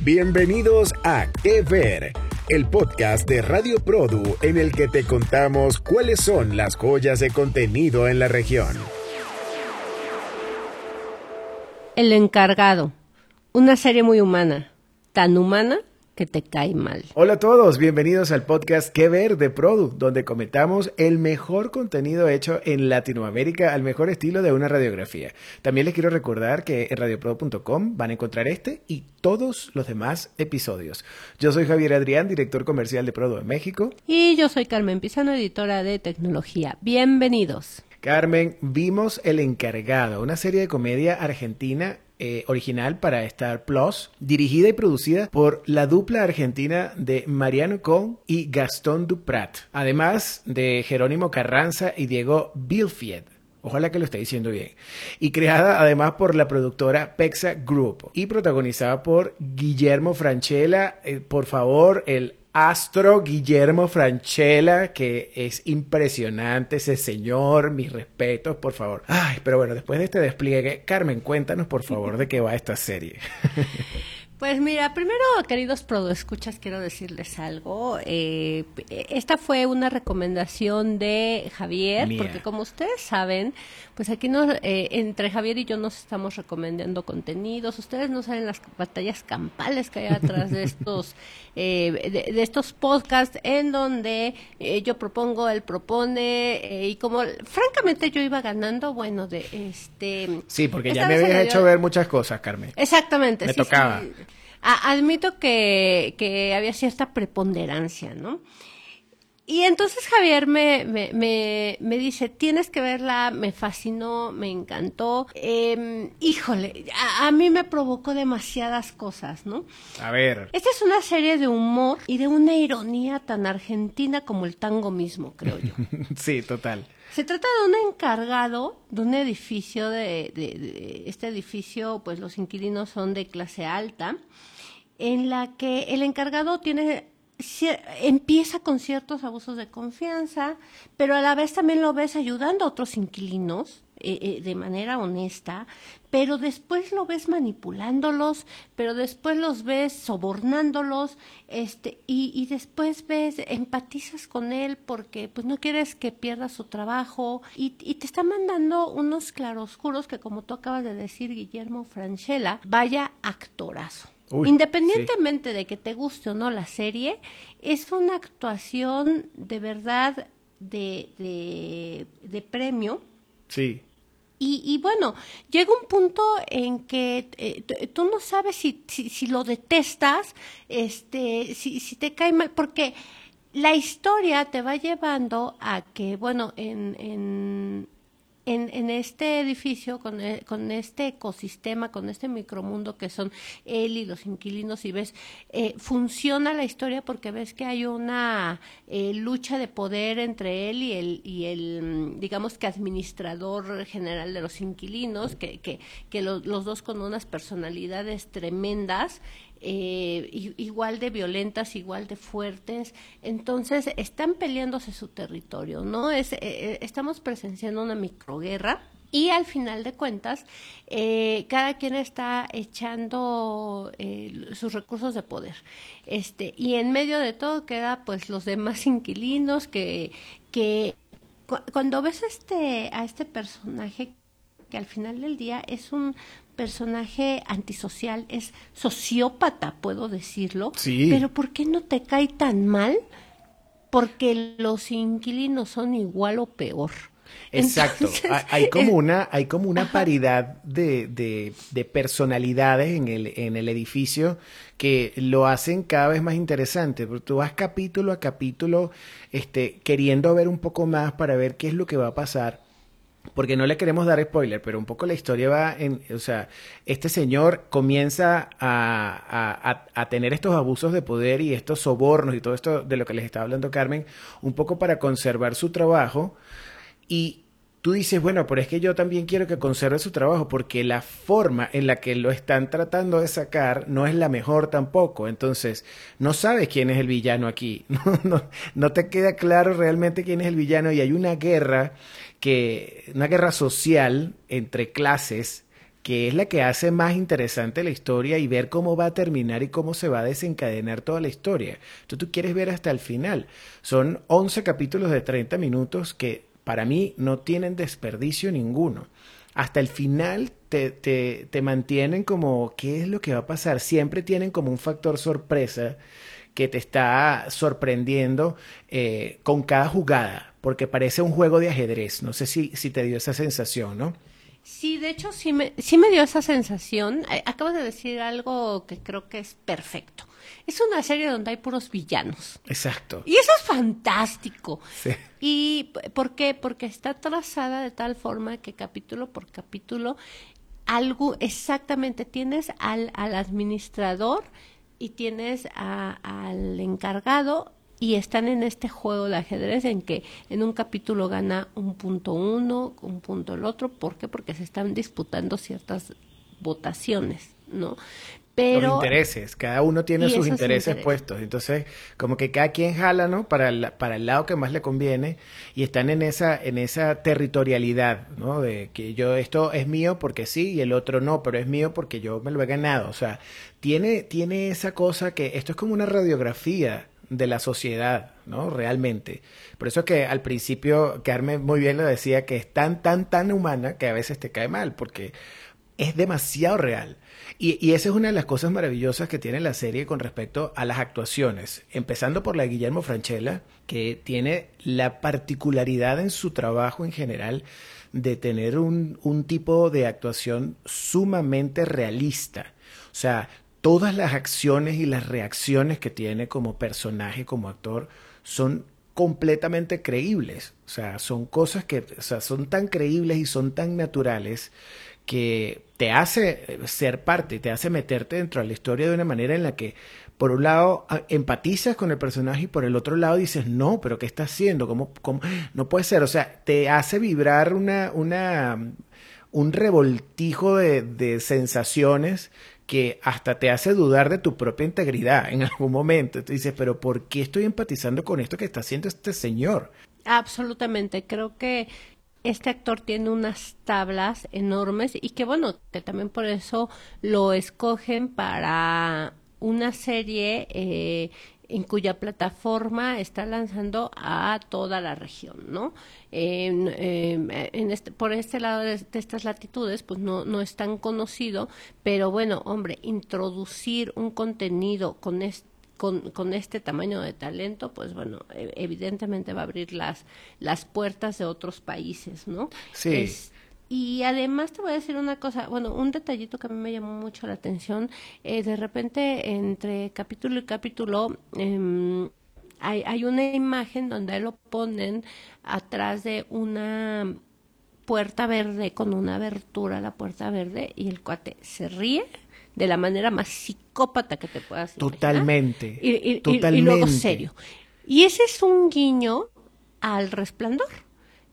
Bienvenidos a Que Ver, el podcast de Radio Produ en el que te contamos cuáles son las joyas de contenido en la región. El encargado, una serie muy humana, tan humana que te cae mal. Hola a todos, bienvenidos al podcast Que Ver de Produ, donde comentamos el mejor contenido hecho en Latinoamérica al mejor estilo de una radiografía. También les quiero recordar que en radioprodu.com van a encontrar este y todos los demás episodios. Yo soy Javier Adrián, director comercial de Produ en México. Y yo soy Carmen Pizano, editora de tecnología. Bienvenidos. Carmen, vimos El Encargado, una serie de comedia argentina eh, original para Star Plus, dirigida y producida por la dupla argentina de Mariano Con y Gastón Duprat, además de Jerónimo Carranza y Diego Bilfied. Ojalá que lo esté diciendo bien. Y creada además por la productora Pexa Group y protagonizada por Guillermo Franchella. Eh, por favor, el Astro Guillermo Franchella, que es impresionante ese señor, mis respetos, por favor. Ay, pero bueno, después de este despliegue, Carmen, cuéntanos por favor de qué va esta serie. Pues mira, primero, queridos escuchas, quiero decirles algo. Eh, esta fue una recomendación de Javier, porque como ustedes saben, pues aquí nos, eh, entre Javier y yo nos estamos recomendando contenidos. Ustedes no saben las batallas campales que hay atrás de estos, eh, de, estos podcasts en donde yo propongo, él propone y como francamente yo iba ganando, bueno, de este. Sí, porque ya me habías hecho ver muchas cosas, Carmen. Exactamente. Me tocaba admito que, que había cierta preponderancia, ¿no? Y entonces Javier me, me, me, dice, tienes que verla, me fascinó, me encantó. Em, híjole, a, mí me provocó demasiadas cosas, ¿no? A ver. Esta es una serie de humor y de una ironía tan argentina como el tango mismo, creo yo. sí, total. Se trata de un encargado de un edificio, de, de este edificio, pues los inquilinos son de clase alta en la que el encargado tiene empieza con ciertos abusos de confianza, pero a la vez también lo ves ayudando a otros inquilinos eh, eh, de manera honesta, pero después lo ves manipulándolos, pero después los ves sobornándolos, este, y, y después ves, empatizas con él porque pues no quieres que pierda su trabajo, y, y te está mandando unos claroscuros que como tú acabas de decir, Guillermo Franchella, vaya actorazo. Independientemente de que te guste o no la serie, es una actuación de verdad de, de, premio. Sí. Y, bueno, llega un punto en que eh, tú no sabes si, si, lo detestas, este, si, si te cae mal, porque la historia te va llevando a que, bueno, en, en, en, en este edificio, con, eh, con, este ecosistema, con este micromundo que son él y los inquilinos, y ves, eh, funciona la historia porque ves que hay una eh, lucha de poder entre él y el, y el, mm, digamos que administrador general de los inquilinos, que, que, que los, los dos con unas personalidades tremendas, eh, igual de violentas, igual de fuertes. Entonces, están peleándose su territorio, ¿no? Es, eh, eh, estamos presenciando una microguerra. Y al final de cuentas, cada quien está echando sus recursos de poder. Este, y en medio de todo queda pues los demás inquilinos que, que cuando ves este, a este personaje que al final del día es un personaje antisocial, es sociópata, puedo decirlo. Sí. Pero ¿por qué no te cae tan mal? Porque los inquilinos son igual o peor. Exacto. hay como una, hay como una paridad de, de, de, personalidades en el, en el edificio que lo hacen cada vez más interesante. Porque tú vas capítulo a capítulo, este, queriendo ver un poco más para ver qué es lo que va a pasar porque no le queremos dar spoiler, pero un poco la historia va en, o sea, este señor comienza a, a, a, tener estos abusos de poder y estos sobornos y todo esto de lo que les estaba hablando Carmen, un poco para conservar su trabajo y tú dices, bueno, pero es que yo también quiero que conserve su trabajo porque la forma en la que lo están tratando de sacar no es la mejor tampoco. Entonces, no sabes quién es el villano aquí. No, no, no te queda claro realmente quién es el villano y hay una guerra que, una guerra social entre clases que es la que hace más interesante la historia y ver cómo va a terminar y cómo se va a desencadenar toda la historia. Entonces tú quieres ver hasta el final. Son 11 capítulos de 30 minutos que para mí no tienen desperdicio ninguno. Hasta el final te, te, te mantienen como, ¿qué es lo que va a pasar? Siempre tienen como un factor sorpresa que te está sorprendiendo eh, con cada jugada, porque parece un juego de ajedrez. No sé si, si te dio esa sensación, ¿no? Sí, de hecho sí me, sí me dio esa sensación. Eh, acabas de decir algo que creo que es perfecto. Es una serie donde hay puros villanos. Exacto. Y eso es fantástico. Sí. ¿Y por qué? Porque está trazada de tal forma que capítulo por capítulo algo exactamente tienes al, al administrador y tienes al encargado y están en este juego de ajedrez en que en un capítulo gana un punto uno, un punto el otro. ¿Por qué? Porque se están disputando ciertas votaciones, ¿no? Pero, los intereses, cada uno tiene sus intereses, puestos, entonces como que cada quien jala, ¿no? Para el, para el lado que más le conviene y están en esa en esa territorialidad, ¿no? De que yo esto es mío porque sí y el otro no, pero es mío porque yo me lo he ganado, o sea, tiene tiene esa cosa que esto es como una radiografía de la sociedad, ¿no? Realmente. Por eso es que al principio Carmen muy bien lo decía que es tan tan tan humana que a veces te cae mal porque es demasiado real. Y, esa es una de las cosas maravillosas que tiene la serie con respecto a las actuaciones, empezando por la Guillermo Franchella, que tiene la particularidad en su trabajo en general de tener un, un tipo de actuación sumamente realista. O sea, todas las acciones y las reacciones que tiene como personaje, como actor, son completamente creíbles. O sea, son cosas que o sea, son tan creíbles y son tan naturales que te hace ser parte, te hace meterte dentro de la historia de una manera en la que, por un lado, empatizas con el personaje y por el otro lado dices, no, pero ¿qué está haciendo? ¿Cómo, cómo? No puede ser. O sea, te hace vibrar una, una, un revoltijo de, de sensaciones que hasta te hace dudar de tu propia integridad en algún momento. Tú dices, pero ¿por qué estoy empatizando con esto que está haciendo este señor? Absolutamente. Creo que este actor tiene unas tablas enormes y que bueno, que también por eso lo escogen para una serie eh, en cuya plataforma está lanzando a toda la región, ¿no? en este, por este lado de, de, estas latitudes, pues no, no es tan conocido, pero bueno, hombre, introducir un contenido con este con, con, este tamaño de talento, pues bueno, e, evidentemente va a abrir las, las puertas de otros países, ¿no? Sí. Y además te voy a decir una cosa, bueno, un detallito que a mí me llamó mucho la atención, eh, de repente entre capítulo y capítulo eh, hay, hay una imagen donde lo ponen atrás de una puerta verde con una abertura a la puerta verde y el cuate se ríe de la manera más psicópata que te puedas Totalmente. Y, totalmente. Y, luego serio. Y ese es un guiño al resplandor.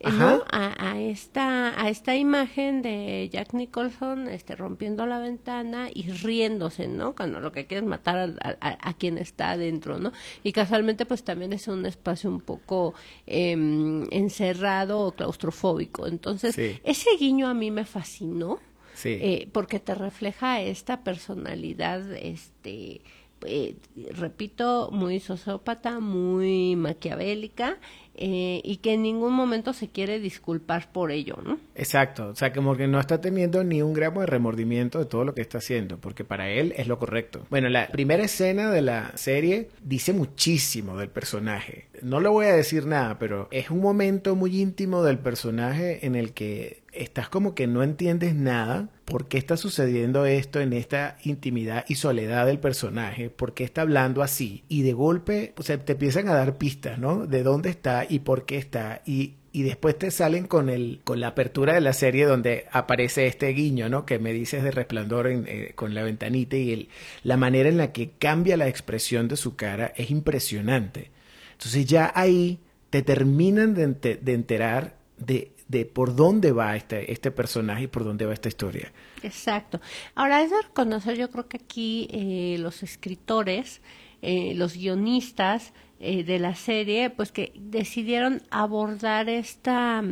¿No? A, esta, a esta imagen de Jack Nicholson este, rompiendo la ventana y riéndose, ¿no? Cuando lo que quiere es matar a, quien está adentro, ¿no? Y casualmente pues también es un espacio un poco em, encerrado o claustrofóbico. Entonces, ese guiño a mí me fascinó. Eh, porque te refleja esta personalidad, este, eh, repito, muy sociópata, muy maquiavélica, eh, y que en ningún momento se quiere disculpar por ello, ¿no? Exacto, o sea, como que no está teniendo ni un gramo de remordimiento de todo lo que está haciendo, porque para él es lo correcto. Bueno, la primera escena de la serie dice muchísimo del personaje. No le voy a decir nada, pero es un momento muy íntimo del personaje en el que estás como que no entiendes nada, por qué está sucediendo esto en esta intimidad y soledad del personaje, por qué está hablando así, y de golpe, o sea, te empiezan a dar pistas, ¿no? De dónde está y por qué está, y, y después te salen con el con la apertura de la serie donde aparece este guiño, ¿no? Que me dices de resplandor eh, con la ventanita y el, la manera en la que cambia la expresión de su cara es impresionante. Entonces ya ahí te terminan de, de enterar de, de por dónde va este, este personaje y por dónde va esta historia. Exacto. Ahora es de reconocer, yo creo que aquí eh, los escritores, eh, los guionistas, eh, de la serie, pues que decidieron abordar esta,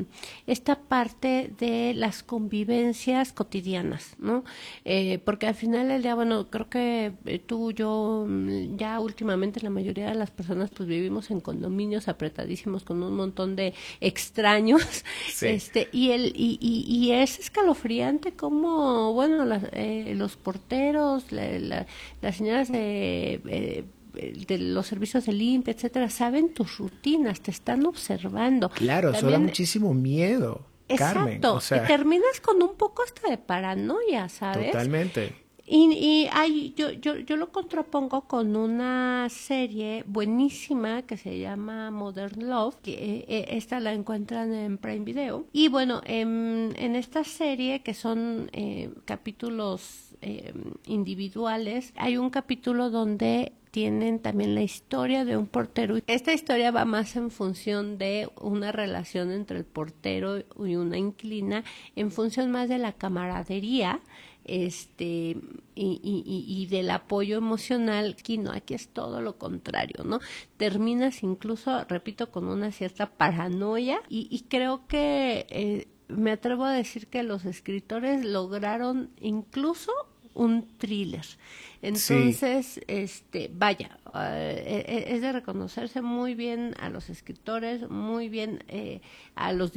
esta parte de las convivencias cotidianas, ¿no? Eh, porque al final del día, bueno, creo que eh, tú, yo, mm, ya últimamente la mayoría de las personas pues vivimos en condominios apretadísimos con un montón de extraños, este, y el, y, y, es escalofriante como, bueno, los porteros, las señoras de de los servicios de limpia, etcétera, saben tus rutinas, te están observando. Claro, eso da muchísimo miedo. Exacto. y terminas con un poco hasta de paranoia, ¿sabes? Totalmente. Y, y hay, yo, yo, yo lo contrapongo con una serie buenísima que se llama Modern Love, que eh, eh, esta la encuentran en Prime Video. Y bueno, en, en esta serie, que son eh, capítulos individuales, hay un capítulo donde tienen también la historia de un portero. Esta historia va más en función de una relación entre el portero y una inquilina, en función más de la camaradería este y, del apoyo emocional aquí no aquí es todo lo contrario no terminas incluso repito con una cierta paranoia y, y creo que eh, me atrevo a decir que los escritores lograron incluso un thriller entonces, este, vaya, eh, es de reconocerse muy bien a los escritores, muy bien eh, a los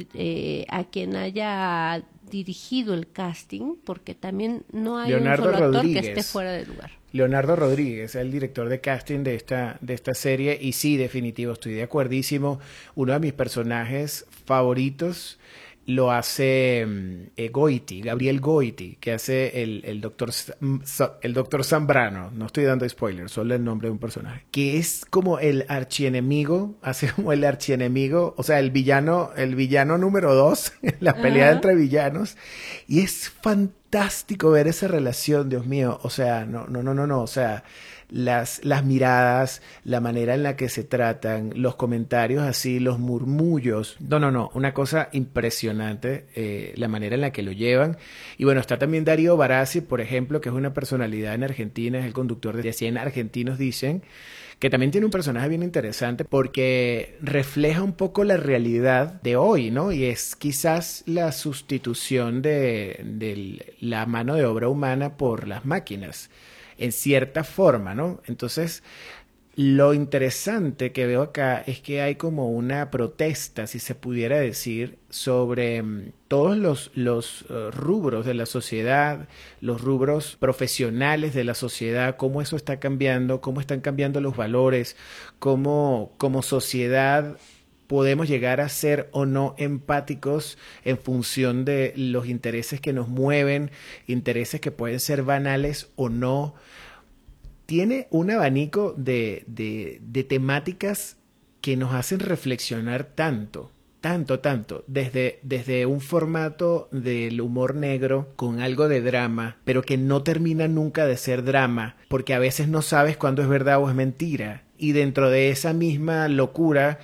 a quien haya dirigido el casting, porque también no hay un solo actor que esté fuera de lugar. Leonardo Rodríguez, el director de casting de esta, de esta serie, y sí, definitivo, estoy de acuerdísimo. Uno de mis personajes favoritos lo hace mm, eh, Goiti, Gabriel Goiti, que hace el, el, doctor, mm, el doctor Zambrano, no estoy dando spoilers, solo el nombre de un personaje, que es como el archienemigo, hace como el archienemigo, o sea, el villano, el villano número dos, la pelea entre villanos, y es fantástico ver esa relación, Dios mío, o sea, no, no, no, no, no, o sea, las, las miradas, la manera en la que se tratan, los comentarios así, los murmullos. No, no, no, una cosa impresionante eh, la manera en la que lo llevan. Y bueno, está también Darío Barassi, por ejemplo, que es una personalidad en Argentina, es el conductor de 100 argentinos dicen que también tiene un personaje bien interesante porque refleja un poco la realidad de hoy, ¿no? Y es quizás la sustitución de, de la mano de obra humana por las máquinas en cierta forma, ¿no? Entonces, lo interesante que veo acá es que hay como una protesta, si se pudiera decir, sobre mm, todos los, los eh, rubros de la sociedad, los rubros profesionales de la sociedad, cómo eso está cambiando, cómo están cambiando los valores, cómo como sociedad podemos llegar a ser o no empáticos en función de los intereses que nos mueven, intereses que pueden ser banales o no tiene un abanico de, de, temáticas que nos hacen reflexionar tanto, tanto, tanto, desde, desde un formato del humor negro con algo de drama, pero que no termina nunca de ser drama, porque a veces no sabes cuándo es verdad o es mentira. Y dentro de esa misma locura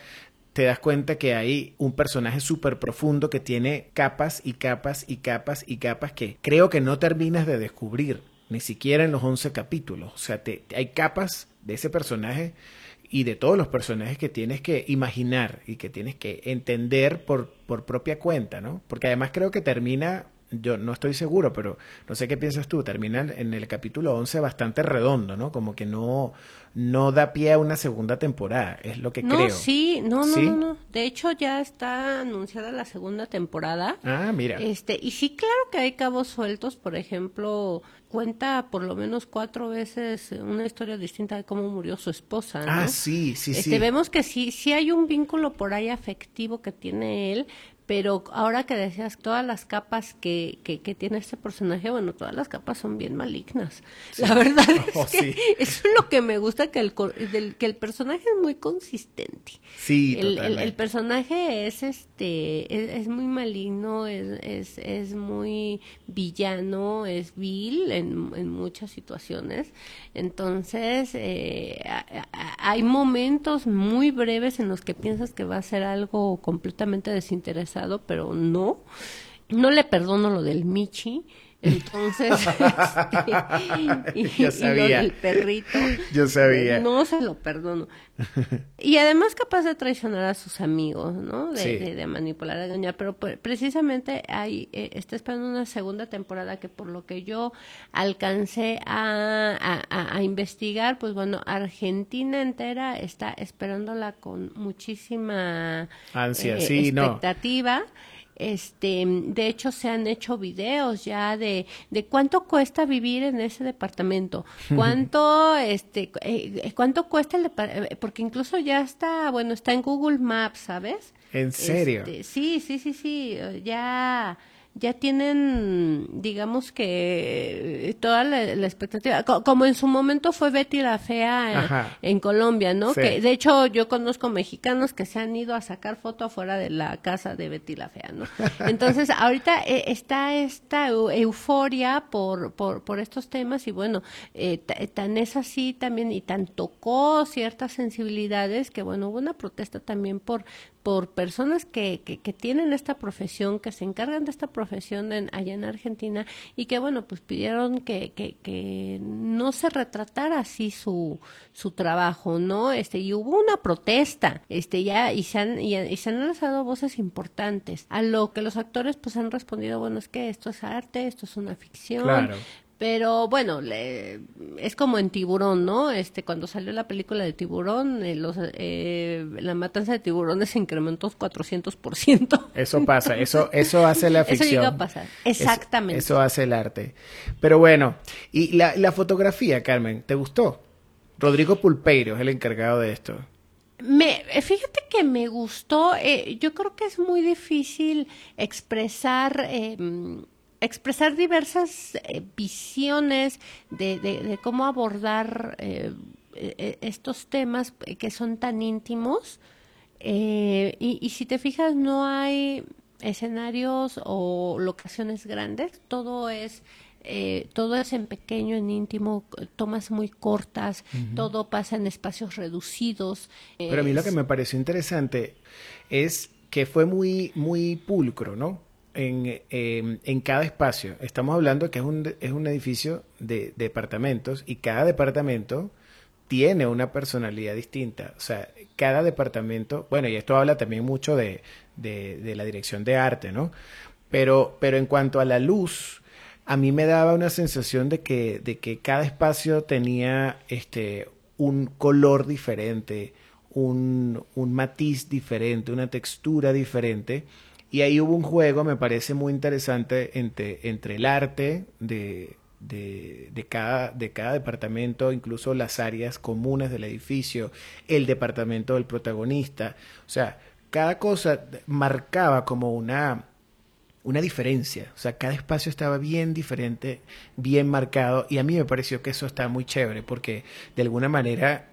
te das cuenta que hay un personaje súper profundo que tiene capas y capas y capas y capas que creo que no terminas de descubrir ni siquiera en los 11 capítulos. O sea, te, hay capas de ese personaje y de todos los personajes que tienes que imaginar y que tienes que entender por, por propia cuenta, ¿no? Porque además creo que termina, yo no estoy seguro, pero no sé qué piensas tú, termina en el capítulo 11 bastante redondo, ¿no? Como que no, no da pie a una segunda temporada, es lo que creo. Sí, no, no, no, no. De hecho, ya está anunciada la segunda temporada. Ah, mira. Este, y sí, claro que hay cabos sueltos, por ejemplo, cuenta por lo menos cuatro veces una historia distinta de cómo murió su esposa. Ah, sí, sí, este, sí. Vemos que sí, sí hay un vínculo por ahí afectivo que tiene él, pero ahora que decías todas las capas que, que, tiene este personaje, bueno, todas las capas son bien malignas. La verdad es oh, que eso es lo que me gusta, que el, que el personaje es muy consistente. Sí, el, el, personaje es este es, muy maligno, es, es, es, muy villano, es vil en, en muchas situaciones. Entonces, eh, hay momentos muy breves en los que piensas que va a ser algo completamente pero no. No le perdono lo del Michi. Entonces, este, y, Yo sabía. el perrito. Yo sabía. No se lo perdono. Y además capaz de traicionar a sus amigos, ¿no? De, Sí. de, de manipular a doña. Pero pues, precisamente ahí eh, está esperando una segunda temporada que por lo que yo alcancé a, a, a- a investigar, pues bueno, Argentina entera está esperándola con muchísima Ansia, eh, sí, no. Este, de hecho, se han hecho videos ya de, de cuánto cuesta vivir en ese departamento, cuánto, este, eh, cuánto cuesta el depar- eh, porque incluso ya está, bueno, está en Google Maps, ¿sabes? ¿En serio? Este, sí, sí, sí, sí, eh, ya, ya tienen, digamos que eh, toda la, la expectativa, Co- como en su momento fue Betty la Fea en, Ajá. en Colombia, ¿no? Sí. Que de hecho yo conozco mexicanos que se han ido a sacar foto afuera de la casa de Betty la Fea, ¿no? Entonces ahorita eh, está esta eu- euforia por, por, por estos temas y bueno, eh, ta- tan es así también y tan tocó ciertas sensibilidades que bueno, hubo una protesta también por por personas que, que, que tienen esta profesión, que se encargan de esta profesión en, allá en Argentina y que, bueno, pues pidieron que, que, que no se retratara así su, su trabajo, ¿no? Este, y hubo una protesta, este, ya, y se han, y, se han alzado voces importantes, a lo que los actores pues han respondido, bueno, es que esto es arte, esto es una ficción, Claro. Pero bueno, le- es como en Tiburón, ¿no? Este, cuando salió la película de Tiburón, eh, los, eh, la matanza de tiburones se incrementó 400%. Eso pasa, eso, eso hace la Eso ficción. llega a pasar, exactamente. Eso, eso hace el arte. Pero bueno, y la, la fotografía, Carmen, ¿te gustó? Rodrigo Pulpeiro es el encargado de esto. Me, eh, fíjate que me gustó, eh, yo creo que es muy difícil expresar, eh, mm, expresar diversas eh, visiones de, de- de cómo abordar eh, eh, estos temas que son tan íntimos. Eh, y, y si te fijas, no hay escenarios o locaciones grandes, todo es eh, todo es en pequeño, en íntimo, tomas muy cortas, todo pasa en espacios reducidos. Pero a mí lo que me pareció interesante es que fue muy, muy pulcro, ¿no? En, eh, en cada espacio. Estamos hablando que es un, es un edificio de departamentos y cada departamento tiene una personalidad distinta. O sea, cada departamento, bueno, y esto habla también mucho de, de, de la dirección de arte, ¿no? Pero, pero en cuanto a la luz, a mí me daba una sensación de que, de que cada espacio tenía este, un color diferente, un, un matiz diferente, una textura diferente. Y ahí hubo un juego, me parece muy interesante, entre, entre el arte de, de, de cada, de cada departamento, incluso las áreas comunes del edificio, el departamento del protagonista. O sea, cada cosa marcaba como una, una diferencia. O sea, cada espacio estaba bien diferente, bien marcado. Y a mí me pareció que eso está muy chévere porque de alguna manera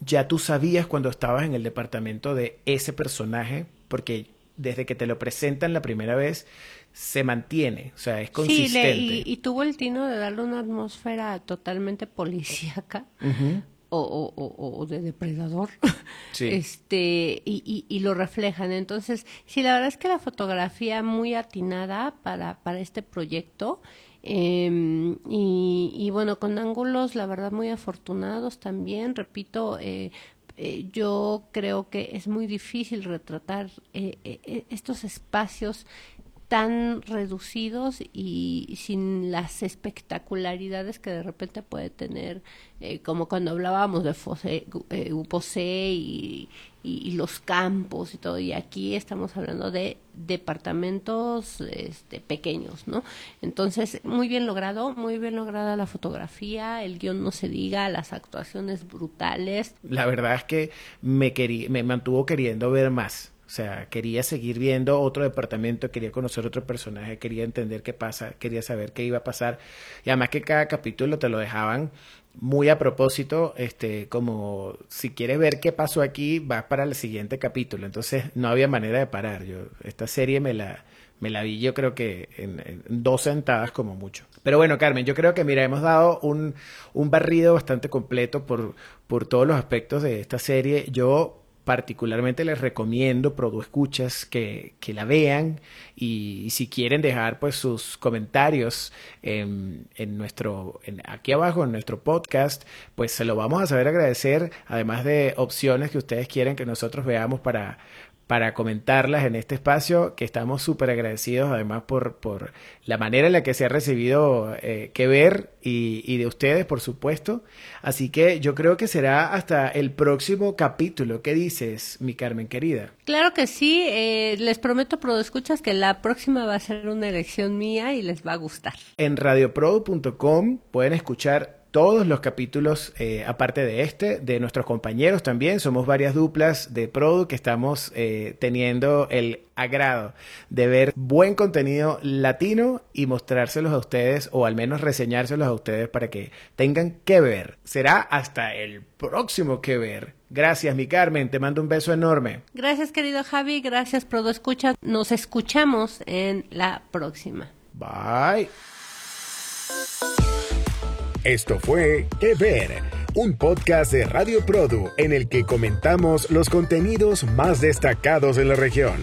ya tú sabías cuando estabas en el departamento de ese personaje porque desde que te lo presentan la primera vez se mantiene, o sea, es Sí, consistente. le- y, y tuvo el tino de darle una atmósfera totalmente policíaca o, o- o- o de depredador. Sí. Este, y, y- y lo reflejan. Entonces, sí, la verdad es que la fotografía muy atinada para, para este proyecto. eh, y, y bueno, con ángulos, la verdad, muy afortunados también. Repito, eh, eh, yo creo que es muy difícil retratar eh, eh, eh, estos espacios tan reducidos y sin las espectacularidades que de repente puede tener, eh, como cuando hablábamos de Fosé, eh, Posé y, y- y los campos y todo, y aquí estamos hablando de departamentos este, pequeños, ¿no? Entonces, muy bien logrado, muy bien lograda la fotografía, el guion no se diga, las actuaciones brutales, La verdad es que me, me mantuvo queriendo ver más. O sea, quería seguir viendo otro departamento, quería conocer otro personaje, quería entender qué pasa, quería saber qué iba a pasar. Y además que cada capítulo te lo dejaban muy a propósito, este, como si quieres ver qué pasó aquí, vas para el siguiente capítulo. Entonces no había manera de parar. Yo, esta serie me la, me la vi yo creo que en, dos sentadas como mucho. Pero bueno, Carmen, yo creo que mira, hemos dado un, un barrido bastante completo por, por todos los aspectos de esta serie. Yo particularmente les recomiendo, Produ Escuchas, que, que la vean y, si quieren dejar pues sus comentarios en, en nuestro, en, aquí abajo en nuestro podcast, pues se lo vamos a saber agradecer, además de opciones que ustedes quieren que nosotros veamos para, para comentarlas en este espacio, que estamos súper agradecidos además por, por la manera en la que se ha recibido eh, que ver y, y, de ustedes, por supuesto. Así que yo creo que será hasta el próximo capítulo. ¿Qué dices, mi Carmen querida? Claro que sí, eh, les prometo, Prodo Escuchas, que la próxima va a ser una elección mía y les va a gustar. En radioprodo.com pueden escuchar todos los capítulos, eh, aparte de este, de nuestros compañeros también. Somos varias duplas de Produ que estamos eh, teniendo el agrado de ver buen contenido latino y mostrárselos a ustedes o al menos reseñárselos a ustedes para que tengan que ver. Será hasta el próximo que ver. Gracias, mi Carmen. Te mando un beso enorme. Gracias, querido Javi. Gracias, Prodo Escucha. Nos escuchamos en la próxima. Bye. Esto fue Que Ver, un podcast de Radio Produ en el que comentamos los contenidos más destacados de la región.